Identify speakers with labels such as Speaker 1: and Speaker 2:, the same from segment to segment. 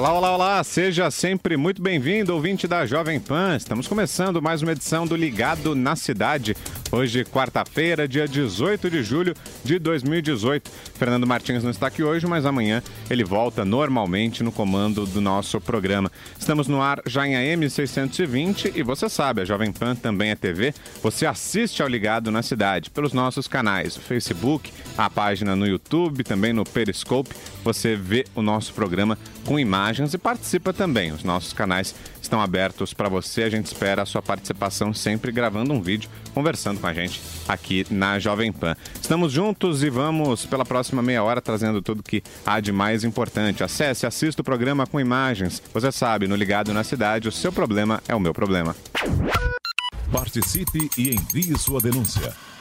Speaker 1: Olá, olá, olá, seja sempre muito bem-vindo, ouvinte da Jovem Pan. Estamos começando mais uma edição do Ligado na Cidade. Hoje, quarta-feira, dia 18 de julho de 2018. Fernando Martins não está aqui hoje, mas amanhã ele volta normalmente no comando do nosso programa. Estamos no ar já em AM 620 e você sabe, a Jovem Pan também é TV. Você assiste ao Ligado na Cidade pelos nossos canais, o Facebook, a página no YouTube, também no Periscope. Você vê o nosso programa com imagens e participa também. Os nossos canais estão abertos para você. A gente espera a sua participação sempre gravando um vídeo, conversando com a gente aqui na Jovem Pan. Estamos juntos e vamos pela próxima meia hora trazendo tudo que há de mais importante. Acesse, assista o programa com imagens. Você sabe, no Ligado na Cidade, o seu problema é o meu problema.
Speaker 2: Participe e envie sua denúncia.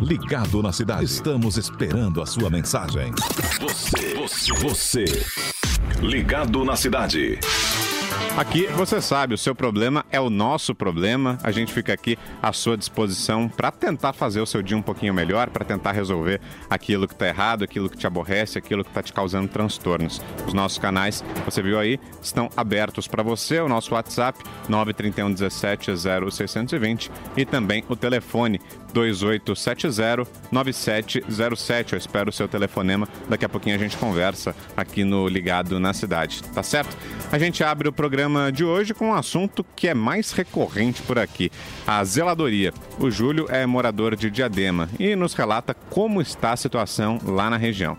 Speaker 2: Ligado na Cidade. Estamos esperando a sua mensagem. Você, você, você. Ligado na Cidade.
Speaker 1: Aqui, você sabe, o seu problema é o nosso problema. A gente fica aqui à sua disposição para tentar fazer o seu dia um pouquinho melhor, para tentar resolver aquilo que está errado, aquilo que te aborrece, aquilo que está te causando transtornos. Os nossos canais, você viu aí, estão abertos para você. O nosso WhatsApp, 931 17 0620 e também o telefone 2870-9707. Eu espero o seu telefonema. Daqui a pouquinho a gente conversa aqui no Ligado na Cidade, tá certo? A gente abre o programa de hoje com um assunto que é mais recorrente por aqui: a zeladoria. O Júlio é morador de Diadema e nos relata como está a situação lá na região.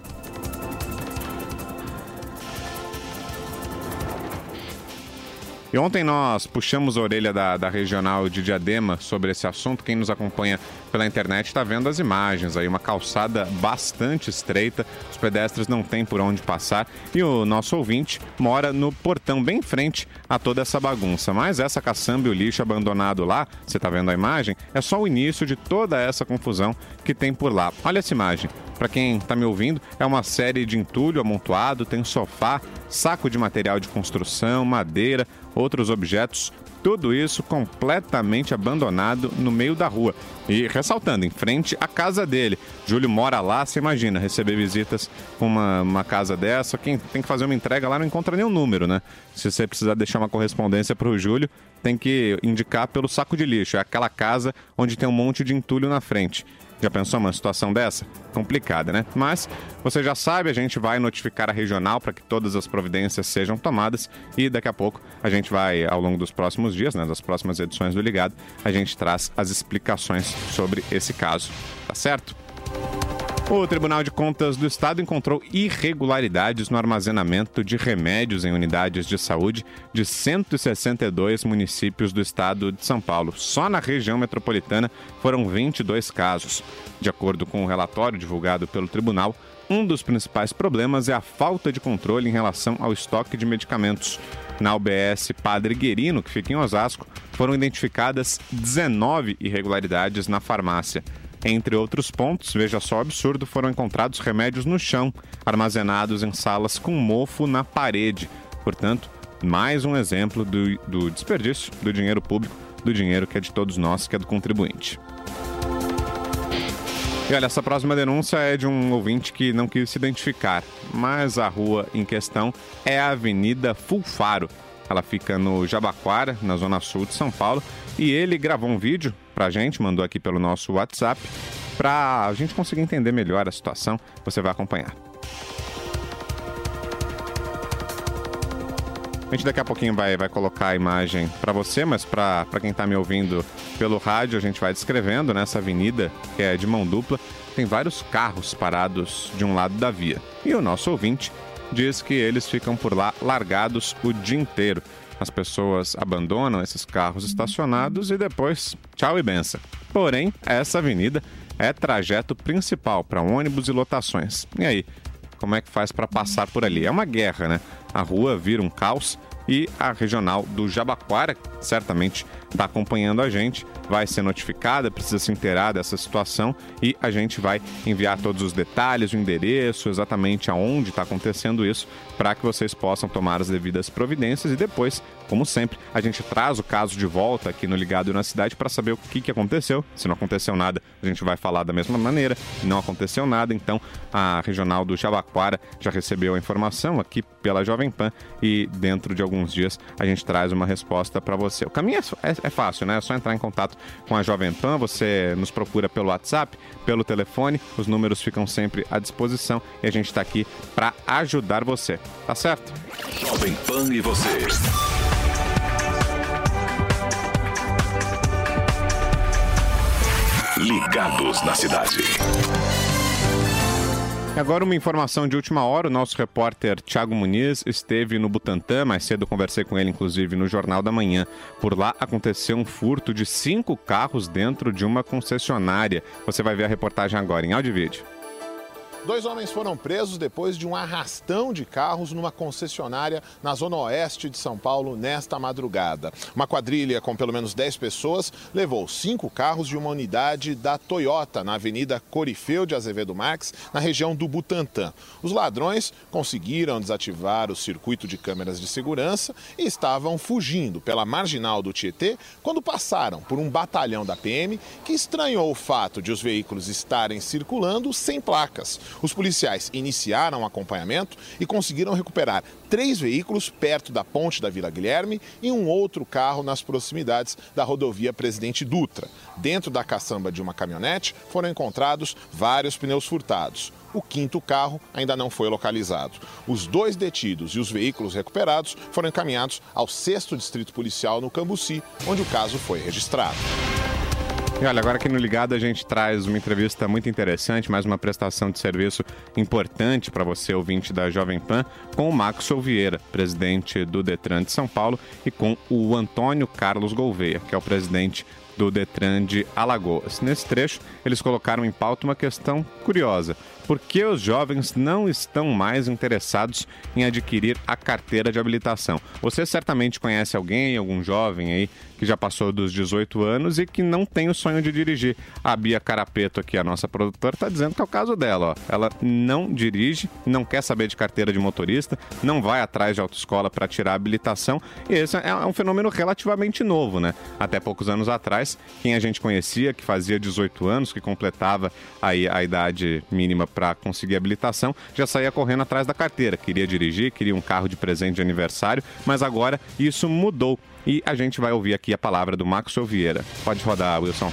Speaker 1: E ontem nós puxamos a orelha da, da regional de Diadema sobre esse assunto. Quem nos acompanha pela internet está vendo as imagens aí, uma calçada bastante estreita, os pedestres não têm por onde passar e o nosso ouvinte mora no portão bem em frente a toda essa bagunça. Mas essa caçamba e o lixo abandonado lá, você está vendo a imagem, é só o início de toda essa confusão que tem por lá. Olha essa imagem. Para quem está me ouvindo, é uma série de entulho amontoado, tem sofá, saco de material de construção, madeira, outros objetos, tudo isso completamente abandonado no meio da rua. E ressaltando, em frente à casa dele. Júlio mora lá, você imagina, receber visitas com uma, uma casa dessa. Quem tem que fazer uma entrega lá não encontra nenhum número, né? Se você precisar deixar uma correspondência para o Júlio, tem que indicar pelo saco de lixo. É aquela casa onde tem um monte de entulho na frente. Já pensou uma situação dessa? Complicada, né? Mas você já sabe, a gente vai notificar a regional para que todas as providências sejam tomadas e daqui a pouco a gente vai, ao longo dos próximos dias, né, das próximas edições do Ligado, a gente traz as explicações sobre esse caso. Tá certo? O Tribunal de Contas do Estado encontrou irregularidades no armazenamento de remédios em unidades de saúde de 162 municípios do estado de São Paulo. Só na região metropolitana foram 22 casos. De acordo com o um relatório divulgado pelo tribunal, um dos principais problemas é a falta de controle em relação ao estoque de medicamentos. Na UBS Padre Guerino, que fica em Osasco, foram identificadas 19 irregularidades na farmácia. Entre outros pontos, veja só o absurdo, foram encontrados remédios no chão, armazenados em salas com mofo na parede. Portanto, mais um exemplo do, do desperdício do dinheiro público, do dinheiro que é de todos nós, que é do contribuinte. E olha, essa próxima denúncia é de um ouvinte que não quis se identificar, mas a rua em questão é a Avenida Fulfaro. Ela fica no Jabaquara, na zona sul de São Paulo, e ele gravou um vídeo pra gente, mandou aqui pelo nosso WhatsApp, para a gente conseguir entender melhor a situação. Você vai acompanhar. A gente daqui a pouquinho vai, vai colocar a imagem para você, mas para quem está me ouvindo pelo rádio, a gente vai descrevendo nessa avenida, que é de mão dupla, tem vários carros parados de um lado da via. E o nosso ouvinte diz que eles ficam por lá largados o dia inteiro. As pessoas abandonam esses carros estacionados e depois tchau e benção. Porém, essa avenida é trajeto principal para ônibus e lotações. E aí, como é que faz para passar por ali? É uma guerra, né? A rua vira um caos e a regional do Jabaquara certamente está acompanhando a gente, vai ser notificada, precisa se inteirar dessa situação e a gente vai enviar todos os detalhes, o endereço, exatamente aonde está acontecendo isso, para que vocês possam tomar as devidas providências e depois, como sempre, a gente traz o caso de volta aqui no Ligado na Cidade para saber o que, que aconteceu. Se não aconteceu nada, a gente vai falar da mesma maneira. Não aconteceu nada, então a regional do Jabaquara já recebeu a informação aqui pela Jovem Pan e dentro de alguns dias a gente traz uma resposta para você. O caminho é, é, é fácil, né? É só entrar em contato com a Jovem Pan, você nos procura pelo WhatsApp, pelo telefone, os números ficam sempre à disposição e a gente está aqui para ajudar você. Tá certo?
Speaker 2: Jovem Pan e você. Ligados na cidade.
Speaker 1: Agora uma informação de última hora, o nosso repórter Thiago Muniz esteve no Butantã, mais cedo conversei com ele inclusive no Jornal da Manhã. Por lá aconteceu um furto de cinco carros dentro de uma concessionária. Você vai ver a reportagem agora em áudio e vídeo.
Speaker 3: Dois homens foram presos depois de um arrastão de carros numa concessionária na zona oeste de São Paulo nesta madrugada. Uma quadrilha com pelo menos 10 pessoas levou cinco carros de uma unidade da Toyota na Avenida Corifeu de Azevedo Marques, na região do Butantã. Os ladrões conseguiram desativar o circuito de câmeras de segurança e estavam fugindo pela marginal do Tietê quando passaram por um batalhão da PM que estranhou o fato de os veículos estarem circulando sem placas. Os policiais iniciaram o acompanhamento e conseguiram recuperar três veículos perto da ponte da Vila Guilherme e um outro carro nas proximidades da rodovia Presidente Dutra. Dentro da caçamba de uma caminhonete foram encontrados vários pneus furtados. O quinto carro ainda não foi localizado. Os dois detidos e os veículos recuperados foram encaminhados ao 6 Distrito Policial no Cambuci, onde o caso foi registrado.
Speaker 1: E olha, agora aqui no Ligado a gente traz uma entrevista muito interessante, mais uma prestação de serviço importante para você, ouvinte da Jovem Pan, com o Max Vieira, presidente do Detran de São Paulo, e com o Antônio Carlos Gouveia, que é o presidente do Detran de Alagoas. Nesse trecho, eles colocaram em pauta uma questão curiosa por que os jovens não estão mais interessados em adquirir a carteira de habilitação. Você certamente conhece alguém, algum jovem aí, que já passou dos 18 anos e que não tem o sonho de dirigir. A Bia Carapeto, aqui, a nossa produtora, está dizendo que é o caso dela. Ó. Ela não dirige, não quer saber de carteira de motorista, não vai atrás de autoescola para tirar a habilitação. E esse é um fenômeno relativamente novo, né? Até poucos anos atrás, quem a gente conhecia, que fazia 18 anos, que completava aí a idade mínima para conseguir habilitação, já saía correndo atrás da carteira. Queria dirigir, queria um carro de presente de aniversário, mas agora isso mudou. E a gente vai ouvir aqui a palavra do Max Vieira. Pode rodar, Wilson.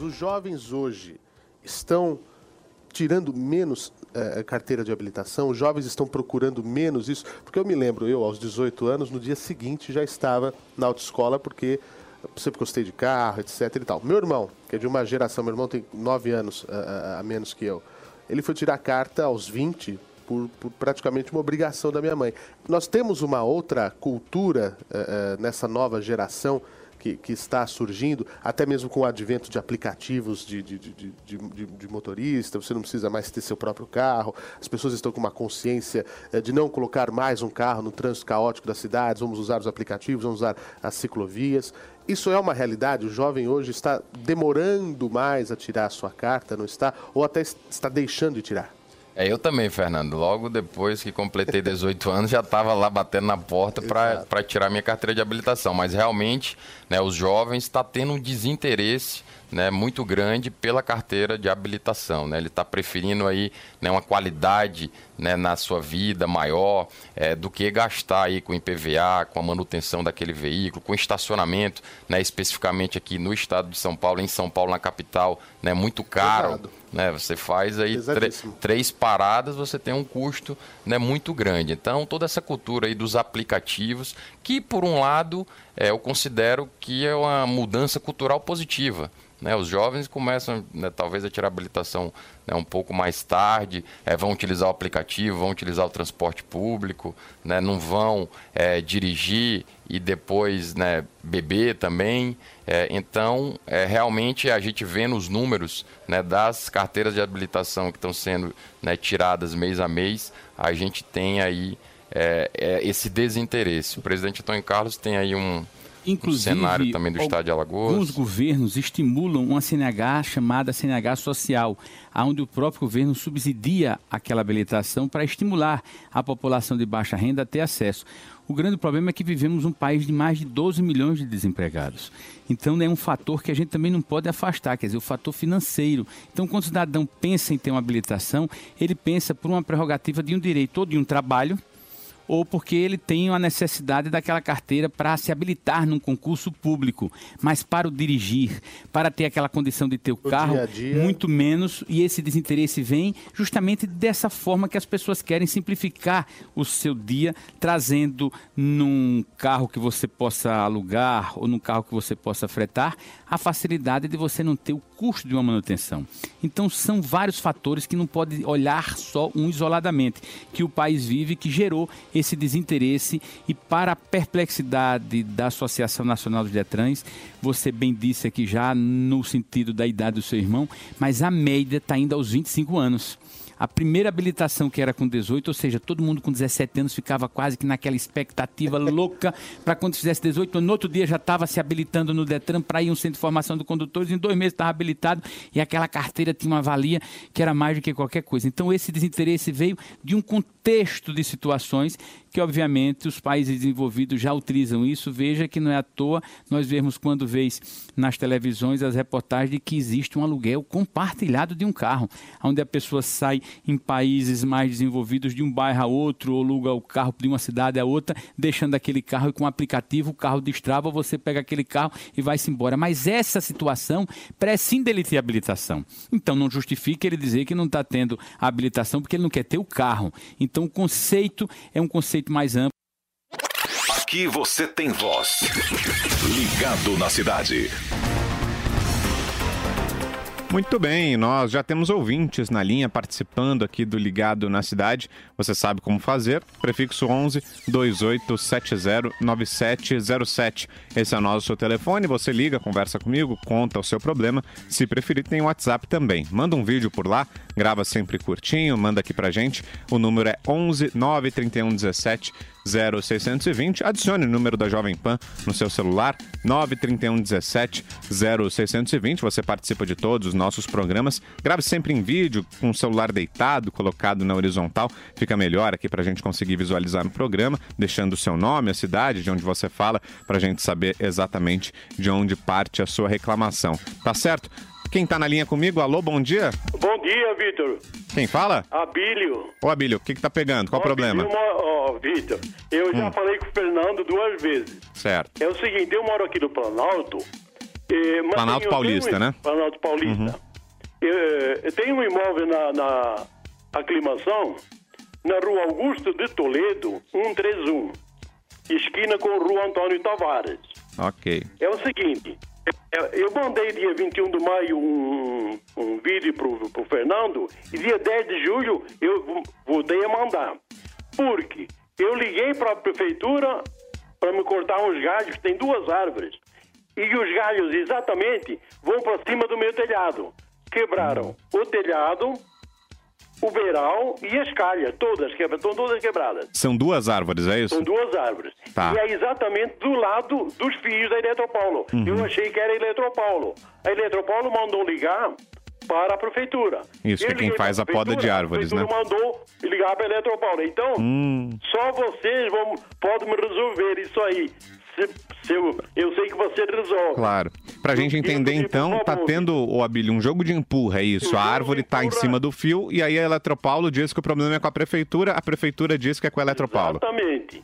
Speaker 4: Os jovens hoje estão tirando menos uh, carteira de habilitação, os jovens estão procurando menos isso, porque eu me lembro, eu aos 18 anos, no dia seguinte já estava na autoescola, porque sempre gostei de carro, etc e tal. Meu irmão, que é de uma geração, meu irmão tem 9 anos uh, a menos que eu, ele foi tirar carta aos 20 por, por, praticamente uma obrigação da minha mãe. Nós temos uma outra cultura uh, nessa nova geração que, que, está surgindo, até mesmo com o advento de aplicativos de, de, de, de, motorista, você não precisa mais ter seu próprio carro, as pessoas estão com uma consciência uh, de não colocar mais um carro no trânsito caótico das cidades, vamos usar os aplicativos, vamos usar as ciclovias. Isso é uma realidade? O jovem hoje está demorando mais a tirar a sua carta, não está? Ou até está deixando de tirar?
Speaker 5: É, eu também, Fernando. Logo depois que completei 18 anos, já estava lá batendo na porta para tirar minha carteira de habilitação. Mas realmente, né, os jovens estão tá tendo um desinteresse né, muito grande pela carteira de habilitação. Né? Ele está preferindo aí né, uma qualidade né, na sua vida maior é, do que gastar aí com IPVA, com a manutenção daquele veículo, com estacionamento, né, especificamente aqui no estado de São Paulo, em São Paulo, na capital, né, muito caro. Né, você faz aí três paradas, você tem um custo né, muito grande. Então, toda essa cultura aí dos aplicativos, que por um lado é, eu considero que é uma mudança cultural positiva. Né? Os jovens começam, né, talvez, a tirar habilitação né, um pouco mais tarde, é, vão utilizar o aplicativo, vão utilizar o transporte público, né, não vão é, dirigir e depois né, beber também. É, então, é, realmente, a gente vê nos números né, das carteiras de habilitação que estão sendo tiradas mês a mês, a gente tem aí é, é, esse desinteresse. O presidente Antônio Carlos tem aí um, um
Speaker 6: Inclusive,
Speaker 5: cenário também do estado de
Speaker 6: Alguns
Speaker 5: Alagoas.
Speaker 6: governos estimulam uma CNH chamada CNH social, onde o próprio governo subsidia aquela habilitação para estimular a população de baixa renda a ter acesso. O grande problema é que vivemos um país de mais de 12 milhões de desempregados. Então é um fator que a gente também não pode afastar, quer dizer, o fator financeiro. Então, quando o cidadão pensa em ter uma habilitação, ele pensa por uma prerrogativa de um direito ou de um trabalho, ou porque ele tem a necessidade daquela carteira para se habilitar num concurso público, mas para o dirigir, para ter aquela condição de ter o carro,
Speaker 4: dia dia.
Speaker 6: muito menos, e esse desinteresse vem justamente dessa forma que as pessoas querem simplificar o seu dia, trazendo num carro que você possa alugar ou num carro que você possa fretar, a facilidade de você não ter o custo de uma manutenção. Então são vários fatores que não pode olhar só um isoladamente, que o país vive que gerou esse desinteresse e para a perplexidade da Associação Nacional dos Detrans, você bem disse aqui já no sentido da idade do seu irmão, mas a média está indo aos 25 anos. A primeira habilitação que era com 18, ou seja, todo mundo com 17 anos ficava quase que naquela expectativa louca para quando fizesse 18 anos. No outro dia já estava se habilitando no Detran para ir um centro de formação de condutores. Em dois meses estava habilitado e aquela carteira tinha uma valia que era mais do que qualquer coisa. Então esse desinteresse veio de um contexto de situações que obviamente os países desenvolvidos já utilizam isso. Veja que não é à toa nós vemos quando vês nas televisões as reportagens de que existe um aluguel compartilhado de um carro, onde a pessoa sai em países mais desenvolvidos de um bairro a outro, ou aluga o carro de uma cidade a outra, deixando aquele carro e com o aplicativo o carro destrava, você pega aquele carro e vai-se embora. Mas essa situação prescinde ter habilitação. Então não justifica ele dizer que não está tendo habilitação porque ele não quer ter o carro. Então o conceito é um conceito mais amplo.
Speaker 7: Aqui você tem voz. Ligado na cidade.
Speaker 1: Muito bem, nós já temos ouvintes na linha participando aqui do Ligado na Cidade. Você sabe como fazer. Prefixo 11 2870 9707. Esse é o nosso telefone. Você liga, conversa comigo, conta o seu problema. Se preferir, tem o WhatsApp também. Manda um vídeo por lá, grava sempre curtinho, manda aqui pra gente. O número é 11 931 17 0620. Adicione o número da Jovem Pan no seu celular, 931 17 0620. Você participa de todos os nossos programas. Grave sempre em vídeo, com o celular deitado, colocado na horizontal. Fica melhor aqui para a gente conseguir visualizar no programa, deixando o seu nome, a cidade de onde você fala, para a gente saber exatamente de onde parte a sua reclamação. Tá certo? Quem tá na linha comigo? Alô, bom dia?
Speaker 8: Bom dia, Vitor.
Speaker 1: Quem fala?
Speaker 8: Abílio.
Speaker 1: Ô, Abílio, o que que tá pegando? Qual o problema?
Speaker 8: Eu Ó, Vitor, eu já
Speaker 1: Hum.
Speaker 8: falei com o Fernando duas vezes.
Speaker 1: Certo.
Speaker 8: É o seguinte, eu moro aqui no Planalto. eh,
Speaker 1: Planalto Paulista,
Speaker 8: tenho
Speaker 1: né?
Speaker 8: Planalto Paulista. Eh, Eu, tenho um imóvel na, na aclimação, na rua Augusto de Toledo, 131, esquina com rua Antônio Tavares.
Speaker 1: Ok.
Speaker 8: É o seguinte, eu mandei dia 21 de maio um, um vídeo pro, pro Fernando e dia 10 de julho eu vo- voltei a mandar. Porque eu liguei para a prefeitura para me cortar uns galhos, tem duas árvores. E os galhos exatamente vão para cima do meu telhado. Quebraram o telhado, o beiral e as calhas, todas, quebra- estão todas quebradas.
Speaker 1: São duas árvores, é isso?
Speaker 8: São duas árvores.
Speaker 1: Tá.
Speaker 8: E é exatamente do lado dos fios da Eletropaulo.
Speaker 1: Uhum.
Speaker 8: Eu achei que era a Eletropaulo. A Eletropaulo mandou ligar para a prefeitura.
Speaker 1: Isso, que é quem faz a poda de árvores,
Speaker 8: a
Speaker 1: né?
Speaker 8: prefeitura mandou ligar para a Eletropaulo. Então,
Speaker 1: Hum.
Speaker 8: só vocês vão, podem resolver isso aí. Se, se eu, eu sei que você resolve.
Speaker 1: Claro. Pra gente entender, então, tá tendo, ô Abílio, um jogo de empurra, é isso. A árvore tá em cima do fio e aí a Eletropaulo diz que o problema é com a prefeitura, a prefeitura diz que é com a Eletropaulo.
Speaker 8: Exatamente.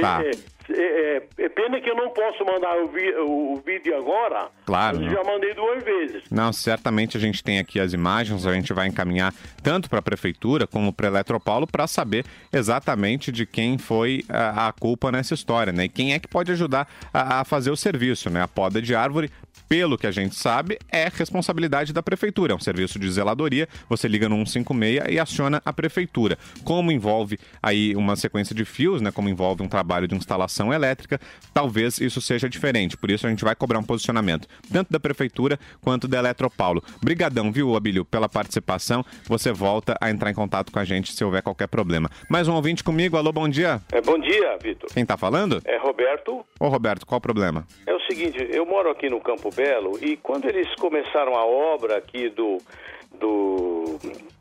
Speaker 1: Tá.
Speaker 8: É, é, é, é pena que eu não posso mandar o, vi- o- o vídeo agora.
Speaker 1: Claro,
Speaker 8: Eu já mandei duas vezes.
Speaker 1: Não, certamente a gente tem aqui as imagens, a gente vai encaminhar tanto para a prefeitura como para a Eletropaulo para saber exatamente de quem foi a, a culpa nessa história, né? E quem é que pode ajudar a, a fazer o serviço, né? A poda de árvore, pelo que a gente sabe, é responsabilidade da prefeitura, é um serviço de zeladoria. Você liga no 156 e aciona a prefeitura. Como envolve aí uma sequência de fios, né? Como envolve um trabalho de instalação elétrica, talvez isso seja diferente. Por isso a gente vai cobrar um posicionamento tanto da prefeitura quanto da Eletropaulo. Brigadão, viu, Abílio, pela participação. Você volta a entrar em contato com a gente se houver qualquer problema. Mais um ouvinte comigo. Alô, bom dia.
Speaker 9: É, bom dia, Vitor.
Speaker 1: Quem tá falando?
Speaker 9: É Roberto.
Speaker 1: Ô, Roberto, qual o problema?
Speaker 9: É o seguinte, eu moro aqui no Campo Belo e quando eles começaram a obra aqui do do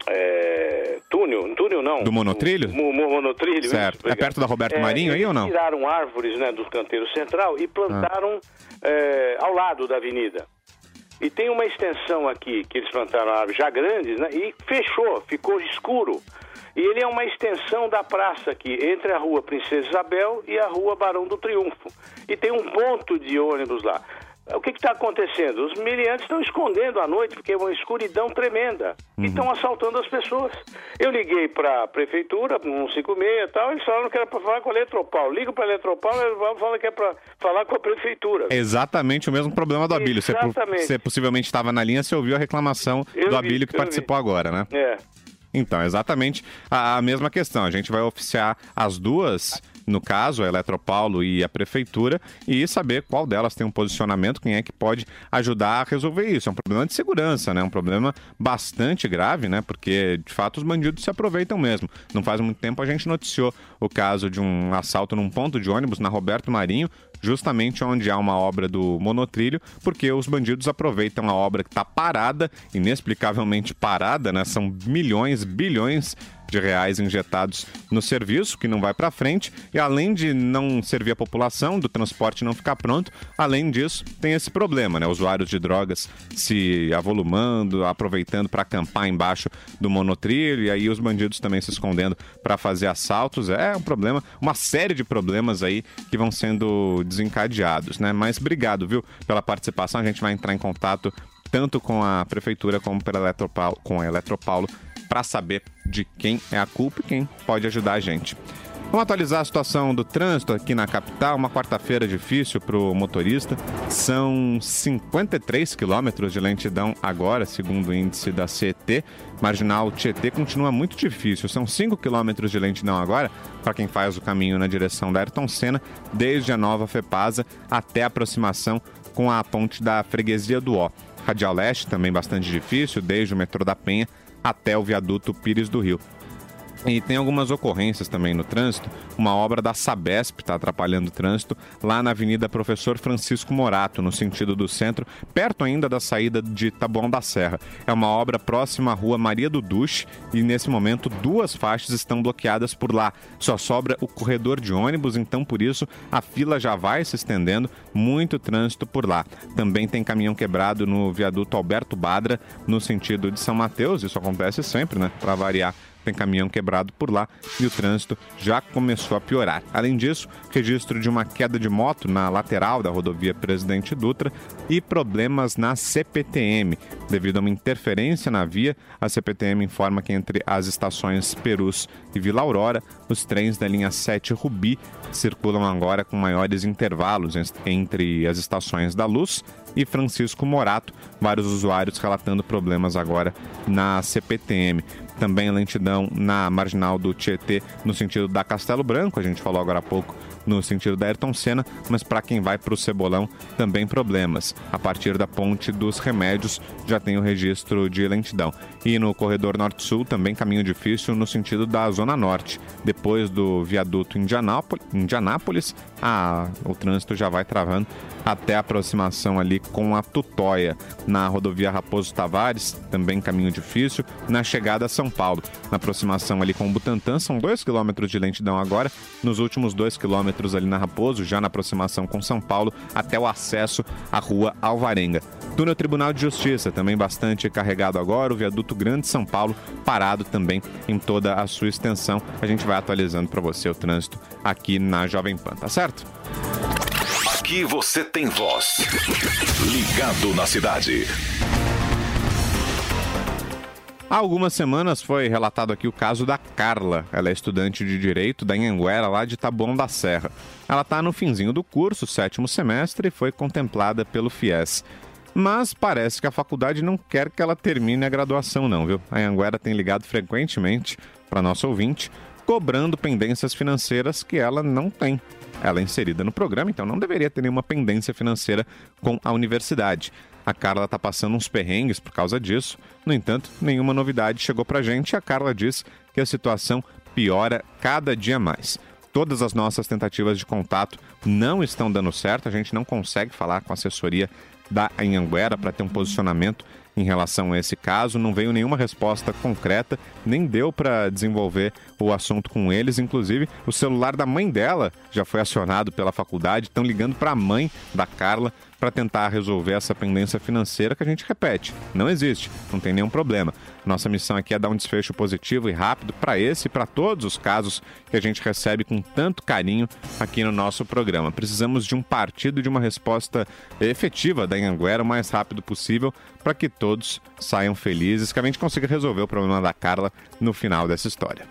Speaker 9: é, túnel, túnel não,
Speaker 1: Do monotrilho?
Speaker 9: Mo- mo- monotrilho, isso,
Speaker 1: Certo. É
Speaker 9: obrigado.
Speaker 1: perto da Roberto
Speaker 9: É,
Speaker 1: Marinho aí ou não?
Speaker 9: Tiraram árvores, né, do canteiro central e plantaram é, ao lado da avenida. E tem uma extensão aqui que eles plantaram árvores já grandes, né? E fechou, ficou escuro. E ele é uma extensão da praça aqui, entre a rua Princesa Isabel e a rua Barão do Triunfo. E tem um ponto de ônibus lá. O que está acontecendo? Os miliantes estão escondendo à noite, porque é uma escuridão tremenda. E estão assaltando as pessoas. Eu liguei para a prefeitura, 156 e tal, eles falaram que era para falar com a Eletropaulo. Ligo para a Eletropaulo, eles falam que é para falar com a prefeitura.
Speaker 1: É exatamente o mesmo problema do Abílio. Você,
Speaker 9: Exatamente.
Speaker 1: você possivelmente estava na linha, você ouviu a reclamação
Speaker 9: Eu
Speaker 1: do
Speaker 9: vi,
Speaker 1: Abílio que
Speaker 9: eu vi.
Speaker 1: participou agora, né?
Speaker 9: É.
Speaker 1: Então, exatamente a, a mesma questão. A gente vai oficiar as duas, no caso, a Eletropaulo e a Prefeitura, e saber qual delas tem um posicionamento, quem é que pode ajudar a resolver isso. É um problema de segurança, né? Um problema bastante grave, né? Porque, de fato, os bandidos se aproveitam mesmo. Não faz muito tempo a gente noticiou o caso de um assalto num ponto de ônibus na Roberto Marinho, justamente onde há uma obra do monotrilho, porque os bandidos aproveitam a obra que está parada, inexplicavelmente parada, né? São milhões, bilhões de reais injetados no serviço, que não vai para frente, e além de não servir a população, do transporte não ficar pronto, além disso, tem esse problema, né? Usuários de drogas se avolumando, aproveitando para acampar embaixo do monotrilho, e aí os bandidos também se escondendo para fazer assaltos. É um problema, uma série de problemas aí que vão sendo desencadeados, né? Mas obrigado, viu, pela participação. A gente vai entrar em contato tanto com a prefeitura como pela Eletropaulo, com a Eletropaulo para saber de quem é a culpa e quem pode ajudar a gente. Vamos atualizar a situação do trânsito aqui na capital. Uma quarta-feira difícil para o motorista. São 53 quilômetros de lentidão agora, segundo o índice da CET. Marginal Tietê continua muito difícil. São 5 quilômetros de lentidão agora para quem faz o caminho na direção da Ayrton Senna, desde a nova FEPASA até a aproximação com a ponte da Freguesia do Ó. Radial Leste também bastante difícil, desde o metrô da Penha até o viaduto Pires do Rio. E tem algumas ocorrências também no trânsito. Uma obra da Sabesp está atrapalhando o trânsito lá na Avenida Professor Francisco Morato, no sentido do centro, perto ainda da saída de Taboão da Serra. É uma obra próxima à rua Maria do Duche e nesse momento duas faixas estão bloqueadas por lá. Só sobra o corredor de ônibus, então por isso a fila já vai se estendendo, muito trânsito por lá. Também tem caminhão quebrado no viaduto Alberto Badra, no sentido de São Mateus, isso acontece sempre, né? Para variar tem caminhão quebrado por lá e o trânsito já começou a piorar. Além disso, registro de uma queda de moto na lateral da rodovia Presidente Dutra e problemas na CPTM. Devido a uma interferência na via, a CPTM informa que entre as estações Perus e Vila Aurora, os trens da linha 7 Rubi circulam agora com maiores intervalos entre as estações da Luz e Francisco Morato, vários usuários relatando problemas agora na CPTM. Também lentidão na marginal do Tietê, no sentido da Castelo Branco, a gente falou agora há pouco no sentido da Ayrton Senna, mas para quem vai para o Cebolão também problemas. A partir da ponte dos Remédios já tem o registro de lentidão. E no corredor norte-sul também caminho difícil no sentido da Zona Norte. Depois do viaduto Indianápolis, Indianápolis o trânsito já vai travando até a aproximação ali com a Tutóia. Na rodovia Raposo Tavares, também caminho difícil. Na chegada a São Paulo, na aproximação ali com o Butantã, são 2 km de lentidão agora. Nos últimos 2 km ali na Raposo, já na aproximação com São Paulo, até o acesso à rua Alvarenga. Túnel Tribunal de Justiça, também bastante carregado agora, o viaduto Grande São Paulo, parado também em toda a sua extensão. A gente vai atualizando para você o trânsito aqui na Jovem Pan, tá certo?
Speaker 7: Aqui você tem voz. Ligado na cidade.
Speaker 1: Há algumas semanas foi relatado aqui o caso da Carla. Ela é estudante de Direito da Anhanguera, lá de Taboão da Serra. Ela está no finzinho do curso, sétimo semestre, e foi contemplada pelo FIES. Mas parece que a faculdade não quer que ela termine a graduação, não, viu? A Anhanguera tem ligado frequentemente para nosso ouvinte, cobrando pendências financeiras que ela não tem. Ela é inserida no programa, então não deveria ter nenhuma pendência financeira com a universidade. A Carla está passando uns perrengues por causa disso. No entanto, nenhuma novidade chegou para a gente e a Carla diz que a situação piora cada dia mais. Todas as nossas tentativas de contato não estão dando certo, a gente não consegue falar com a assessoria da Anhanguera para ter um posicionamento em relação a esse caso. Não veio nenhuma resposta concreta, nem deu para desenvolver o assunto com eles. Inclusive, o celular da mãe dela já foi acionado pela faculdade, estão ligando para a mãe da Carla para tentar resolver essa pendência financeira que a gente repete. Não existe, não tem nenhum problema. Nossa missão aqui é dar um desfecho positivo e rápido para esse e para todos os casos que a gente recebe com tanto carinho aqui no nosso programa. Precisamos de um partido e de uma resposta efetiva da Anhanguera o mais rápido possível para que todos saiam felizes, que a gente consiga resolver o problema da Carla no final dessa história.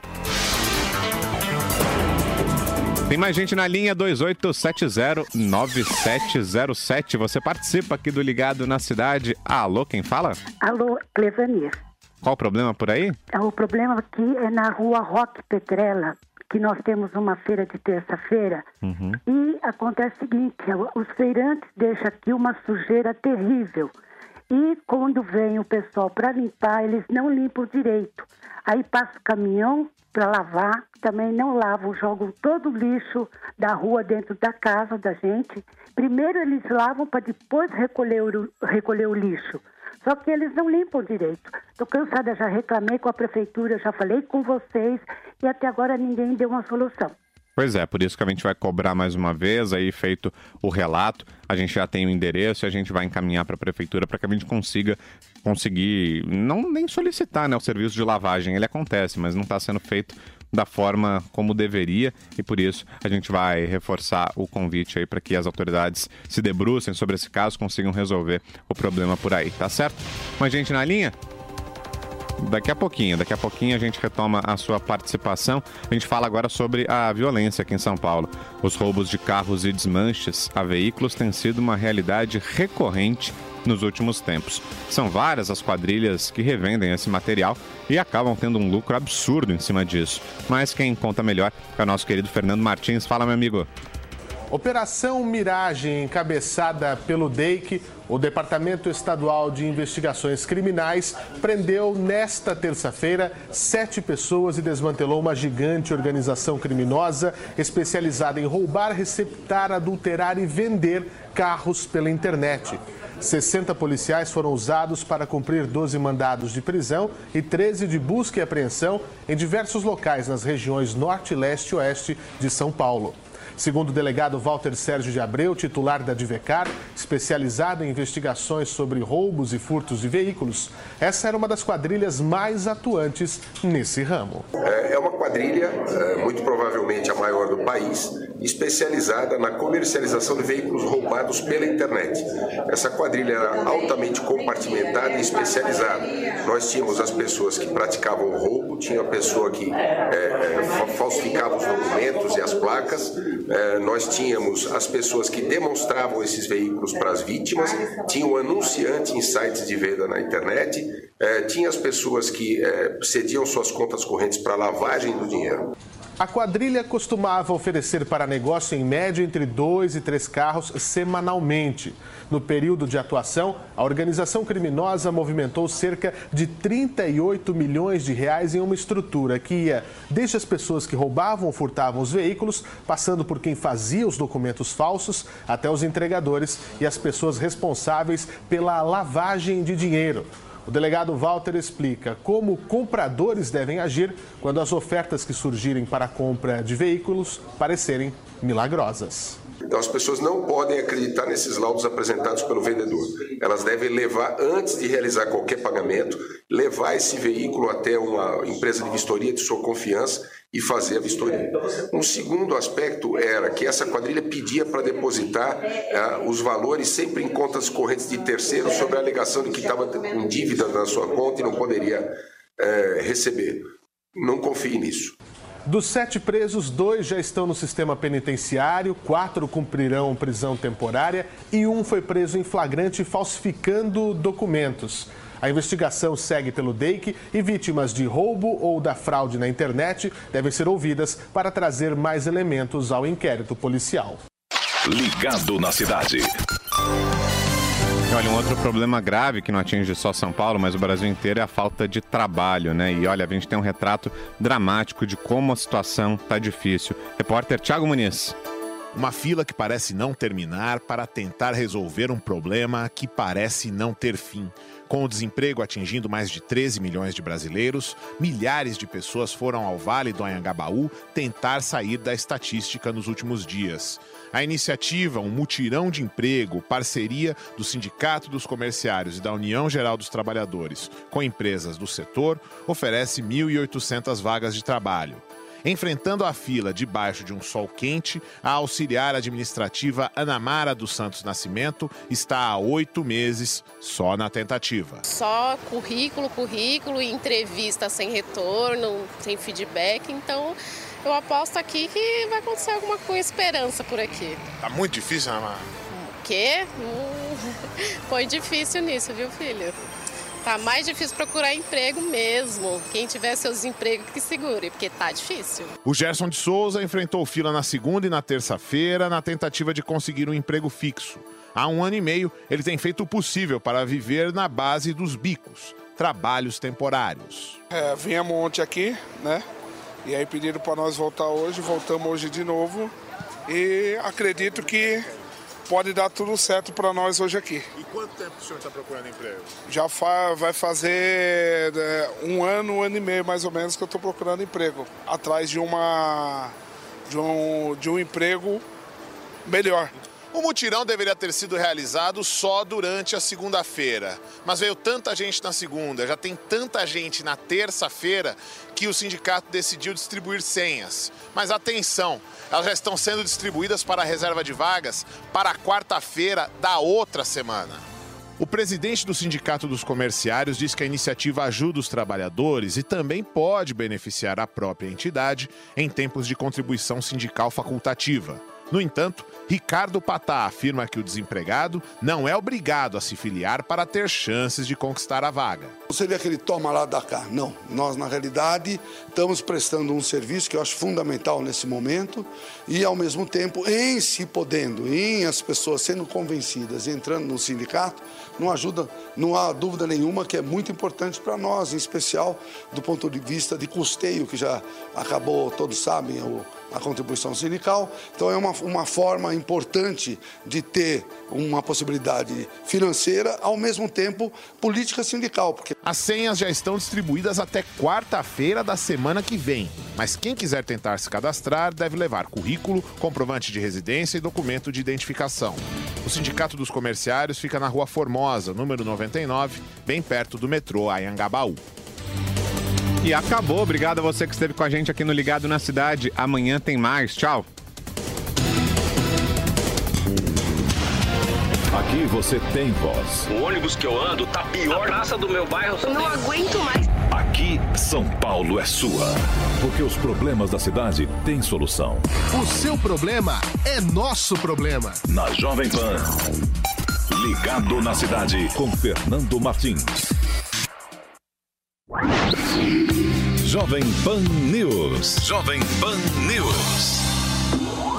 Speaker 1: Tem mais gente na linha 28709707. Você participa aqui do Ligado na Cidade. Alô, quem fala?
Speaker 10: Alô, Clevanir.
Speaker 1: Qual o problema por aí?
Speaker 10: O problema aqui é na rua Roque Petrella, que nós temos uma feira de terça-feira.
Speaker 1: Uhum.
Speaker 10: E acontece o seguinte: os feirantes deixam aqui uma sujeira terrível. E quando vem o pessoal para limpar, eles não limpam direito. Aí passa o caminhão para lavar, também não lavam, jogam todo o lixo da rua dentro da casa da gente. Primeiro eles lavam para depois recolher o, recolher o lixo. Só que eles não limpam direito. Estou cansada, já reclamei com a prefeitura, já falei com vocês e até agora ninguém deu uma solução.
Speaker 1: Pois é, por isso que a gente vai cobrar mais uma vez, aí feito o relato, a gente já tem o endereço e a gente vai encaminhar para a prefeitura para que a gente consiga conseguir, não nem solicitar né, o serviço de lavagem, ele acontece, mas não está sendo feito da forma como deveria e por isso a gente vai reforçar o convite aí para que as autoridades se debrucem sobre esse caso, consigam resolver o problema por aí, tá certo? Mas gente na linha? Daqui a pouquinho, daqui a pouquinho a gente retoma a sua participação. A gente fala agora sobre a violência aqui em São Paulo. Os roubos de carros e desmanches a veículos têm sido uma realidade recorrente nos últimos tempos. São várias as quadrilhas que revendem esse material e acabam tendo um lucro absurdo em cima disso. Mas quem conta melhor é o nosso querido Fernando Martins. Fala, meu amigo.
Speaker 4: Operação Miragem, encabeçada pelo DEIC, o Departamento Estadual de Investigações Criminais, prendeu nesta terça-feira sete pessoas e desmantelou uma gigante organização criminosa especializada em roubar, receptar, adulterar e vender carros pela internet. 60 policiais foram usados para cumprir 12 mandados de prisão e 13 de busca e apreensão em diversos locais nas regiões Norte, Leste e Oeste de São Paulo. Segundo o delegado Walter Sérgio de Abreu, titular da Divecar, especializado em investigações sobre roubos e furtos de veículos, essa era uma das quadrilhas mais atuantes nesse ramo.
Speaker 11: É uma quadrilha, é, muito provavelmente a maior do país, especializada na comercialização de veículos roubados pela internet. Essa quadrilha era altamente compartimentada e especializada. Nós tínhamos as pessoas que praticavam o roubo, tinha a pessoa que é, é, falsificava os documentos e as placas, é, nós tínhamos as pessoas que demonstravam esses veículos para as vítimas, tinha o anunciante em sites de venda na internet, é, tinha as pessoas que é, cediam suas contas correntes para lavagem do dinheiro.
Speaker 4: A quadrilha costumava oferecer para negócio em média entre dois e três carros semanalmente. No período de atuação, a organização criminosa movimentou cerca de 38 milhões de reais em uma estrutura que ia desde as pessoas que roubavam ou furtavam os veículos, passando por quem fazia os documentos falsos, até os entregadores e as pessoas responsáveis pela lavagem de dinheiro. O delegado Walter explica como compradores devem agir quando as ofertas que surgirem para a compra de veículos parecerem milagrosas.
Speaker 11: Então, as pessoas não podem acreditar nesses laudos apresentados pelo vendedor. Elas devem levar, antes de realizar qualquer pagamento, levar esse veículo até uma empresa de vistoria de sua confiança e fazer a vistoria. Um segundo aspecto era que essa quadrilha pedia para depositar ah, os valores sempre em contas correntes de terceiros, sob a alegação de que estava com dívida na sua conta e não poderia eh, receber. Não confie nisso.
Speaker 4: Dos sete presos, dois já estão no sistema penitenciário, quatro cumprirão prisão temporária e um foi preso em flagrante falsificando documentos. A investigação segue pelo DEIC e vítimas de roubo ou da fraude na internet devem ser ouvidas para trazer mais elementos ao inquérito policial.
Speaker 7: Ligado na cidade.
Speaker 1: Olha, um outro problema grave que não atinge só São Paulo, mas o Brasil inteiro é a falta de trabalho, né? E olha, a gente tem um retrato dramático de como a situação tá difícil. Repórter Thiago Muniz.
Speaker 3: Uma fila que parece não terminar para tentar resolver um problema que parece não ter fim. Com o desemprego atingindo mais de 13 milhões de brasileiros, milhares de pessoas foram ao Vale do Anhangabaú tentar sair da estatística nos últimos dias. A iniciativa, um mutirão de emprego, parceria do Sindicato dos Comerciários e da União Geral dos Trabalhadores com empresas do setor, oferece 1.800 vagas de trabalho. Enfrentando a fila debaixo de um sol quente, a auxiliar administrativa Anamara dos Santos Nascimento está há oito meses só na tentativa.
Speaker 12: Só currículo, currículo, entrevista sem retorno, sem feedback. Então, eu aposto aqui que vai acontecer alguma coisa, esperança por aqui.
Speaker 3: Tá muito difícil, Anamara?
Speaker 12: O quê? Hum, Foi difícil nisso, viu, filho? Tá mais difícil procurar emprego mesmo. Quem tiver seus empregos que segure, porque tá difícil.
Speaker 3: O Gerson de Souza enfrentou fila na segunda e na terça-feira na tentativa de conseguir um emprego fixo. Há um ano e meio, ele tem feito o possível para viver na base dos bicos, trabalhos temporários.
Speaker 13: É, viemos ontem aqui, né? E aí pediram para nós voltar hoje, voltamos hoje de novo. E acredito que pode dar tudo certo para nós hoje aqui.
Speaker 3: E quanto tempo o senhor está procurando emprego?
Speaker 13: Já fa vai fazer né, um ano, um ano e meio mais ou menos que eu estou procurando emprego. Atrás de uma de um, de um emprego melhor.
Speaker 3: O mutirão deveria ter sido realizado só durante a segunda-feira. Mas veio tanta gente na segunda, já tem tanta gente na terça-feira que o sindicato decidiu distribuir senhas. Mas atenção, elas já estão sendo distribuídas para a reserva de vagas para a quarta-feira da outra semana. O presidente do Sindicato dos Comerciários diz que a iniciativa ajuda os trabalhadores e também pode beneficiar a própria entidade em tempos de contribuição sindical facultativa. No entanto, Ricardo Patá afirma que o desempregado não é obrigado a se filiar para ter chances de conquistar a vaga.
Speaker 14: Não seria aquele toma lá da cá. Não. Nós, na realidade, estamos prestando um serviço que eu acho fundamental nesse momento e, ao mesmo tempo, em se podendo, em as pessoas sendo convencidas e entrando no sindicato, não ajuda, não há dúvida nenhuma que é muito importante para nós, em especial do ponto de vista de custeio, que já acabou, todos sabem, o a contribuição sindical. Então é uma, uma forma importante de ter uma possibilidade financeira, ao mesmo tempo política sindical. Porque...
Speaker 3: As senhas já estão distribuídas até quarta-feira da semana que vem. Mas quem quiser tentar se cadastrar deve levar currículo, comprovante de residência e documento de identificação. O Sindicato dos Comerciários fica na Rua Formosa, número 99, bem perto do metrô Ayangabaú.
Speaker 1: Acabou. Obrigado a você que esteve com a gente aqui no Ligado na Cidade. Amanhã tem mais. Tchau.
Speaker 7: Aqui você tem voz.
Speaker 15: O ônibus que eu ando tá pior. A praça do meu bairro.
Speaker 16: Eu não aguento mais.
Speaker 7: Aqui, São Paulo é sua. Porque os problemas da cidade têm solução.
Speaker 17: O seu problema é nosso problema.
Speaker 7: Na Jovem Pan. Ligado na cidade com Fernando Martins. Jovem Pan News. Jovem Pan News.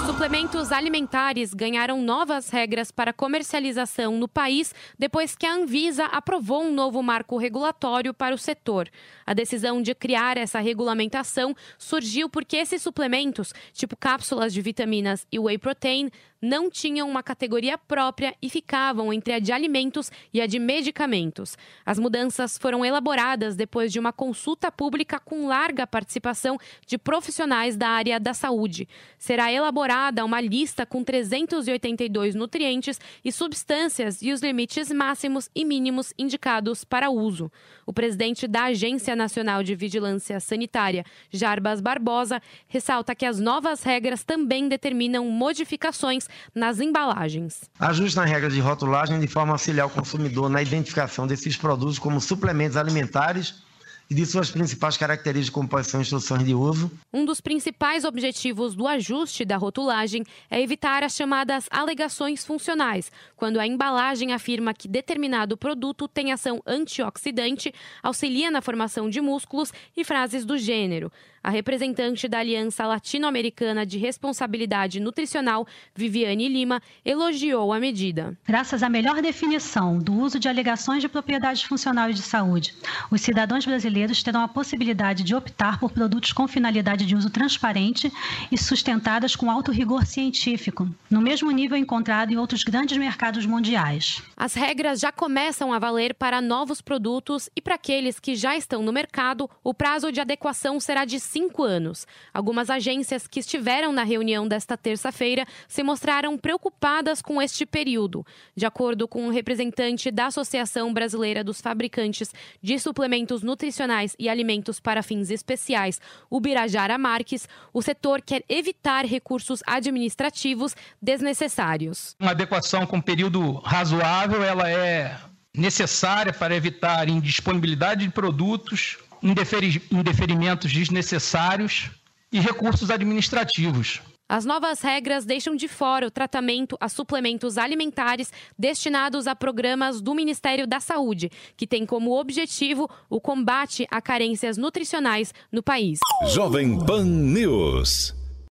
Speaker 18: Suplementos alimentares ganharam novas regras para comercialização no país depois que a Anvisa aprovou um novo marco regulatório para o setor. A decisão de criar essa regulamentação surgiu porque esses suplementos, tipo cápsulas de vitaminas e whey protein, não tinham uma categoria própria e ficavam entre a de alimentos e a de medicamentos. As mudanças foram elaboradas depois de uma consulta pública com larga participação de profissionais da área da saúde. Será elaborada uma lista com 382 nutrientes e substâncias e os limites máximos e mínimos indicados para uso. O presidente da Agência Nacional de Vigilância Sanitária, Jarbas Barbosa, ressalta que as novas regras também determinam modificações nas embalagens.
Speaker 16: Ajuste na regra de rotulagem de forma a auxiliar o consumidor na identificação desses produtos como suplementos alimentares e de suas principais características, como podem ser instruções de uso.
Speaker 18: Um dos principais objetivos do ajuste da rotulagem é evitar as chamadas alegações funcionais, quando a embalagem afirma que determinado produto tem ação antioxidante, auxilia na formação de músculos e frases do gênero. A representante da Aliança Latino-Americana de Responsabilidade Nutricional, Viviane Lima, elogiou a medida.
Speaker 19: Graças à melhor definição do uso de alegações de propriedade funcional e de saúde, os cidadãos brasileiros terão a possibilidade de optar por produtos com finalidade de uso transparente e sustentadas com alto rigor científico, no mesmo nível encontrado em outros grandes mercados mundiais.
Speaker 18: As regras já começam a valer para novos produtos e para aqueles que já estão no mercado, o prazo de adequação será de cinco anos. Algumas agências que estiveram na reunião desta terça-feira se mostraram preocupadas com este período. De acordo com um representante da Associação Brasileira dos Fabricantes de Suplementos Nutricionais e Alimentos para Fins Especiais, Ubirajara Marques, o setor quer evitar recursos administrativos desnecessários.
Speaker 20: Uma adequação com período razoável, ela é necessária para evitar indisponibilidade de produtos, indeferimentos desnecessários e recursos administrativos.
Speaker 18: As novas regras deixam de fora o tratamento a suplementos alimentares destinados a programas do Ministério da Saúde, que tem como objetivo o combate a carências nutricionais no país.
Speaker 7: Jovem Pan News.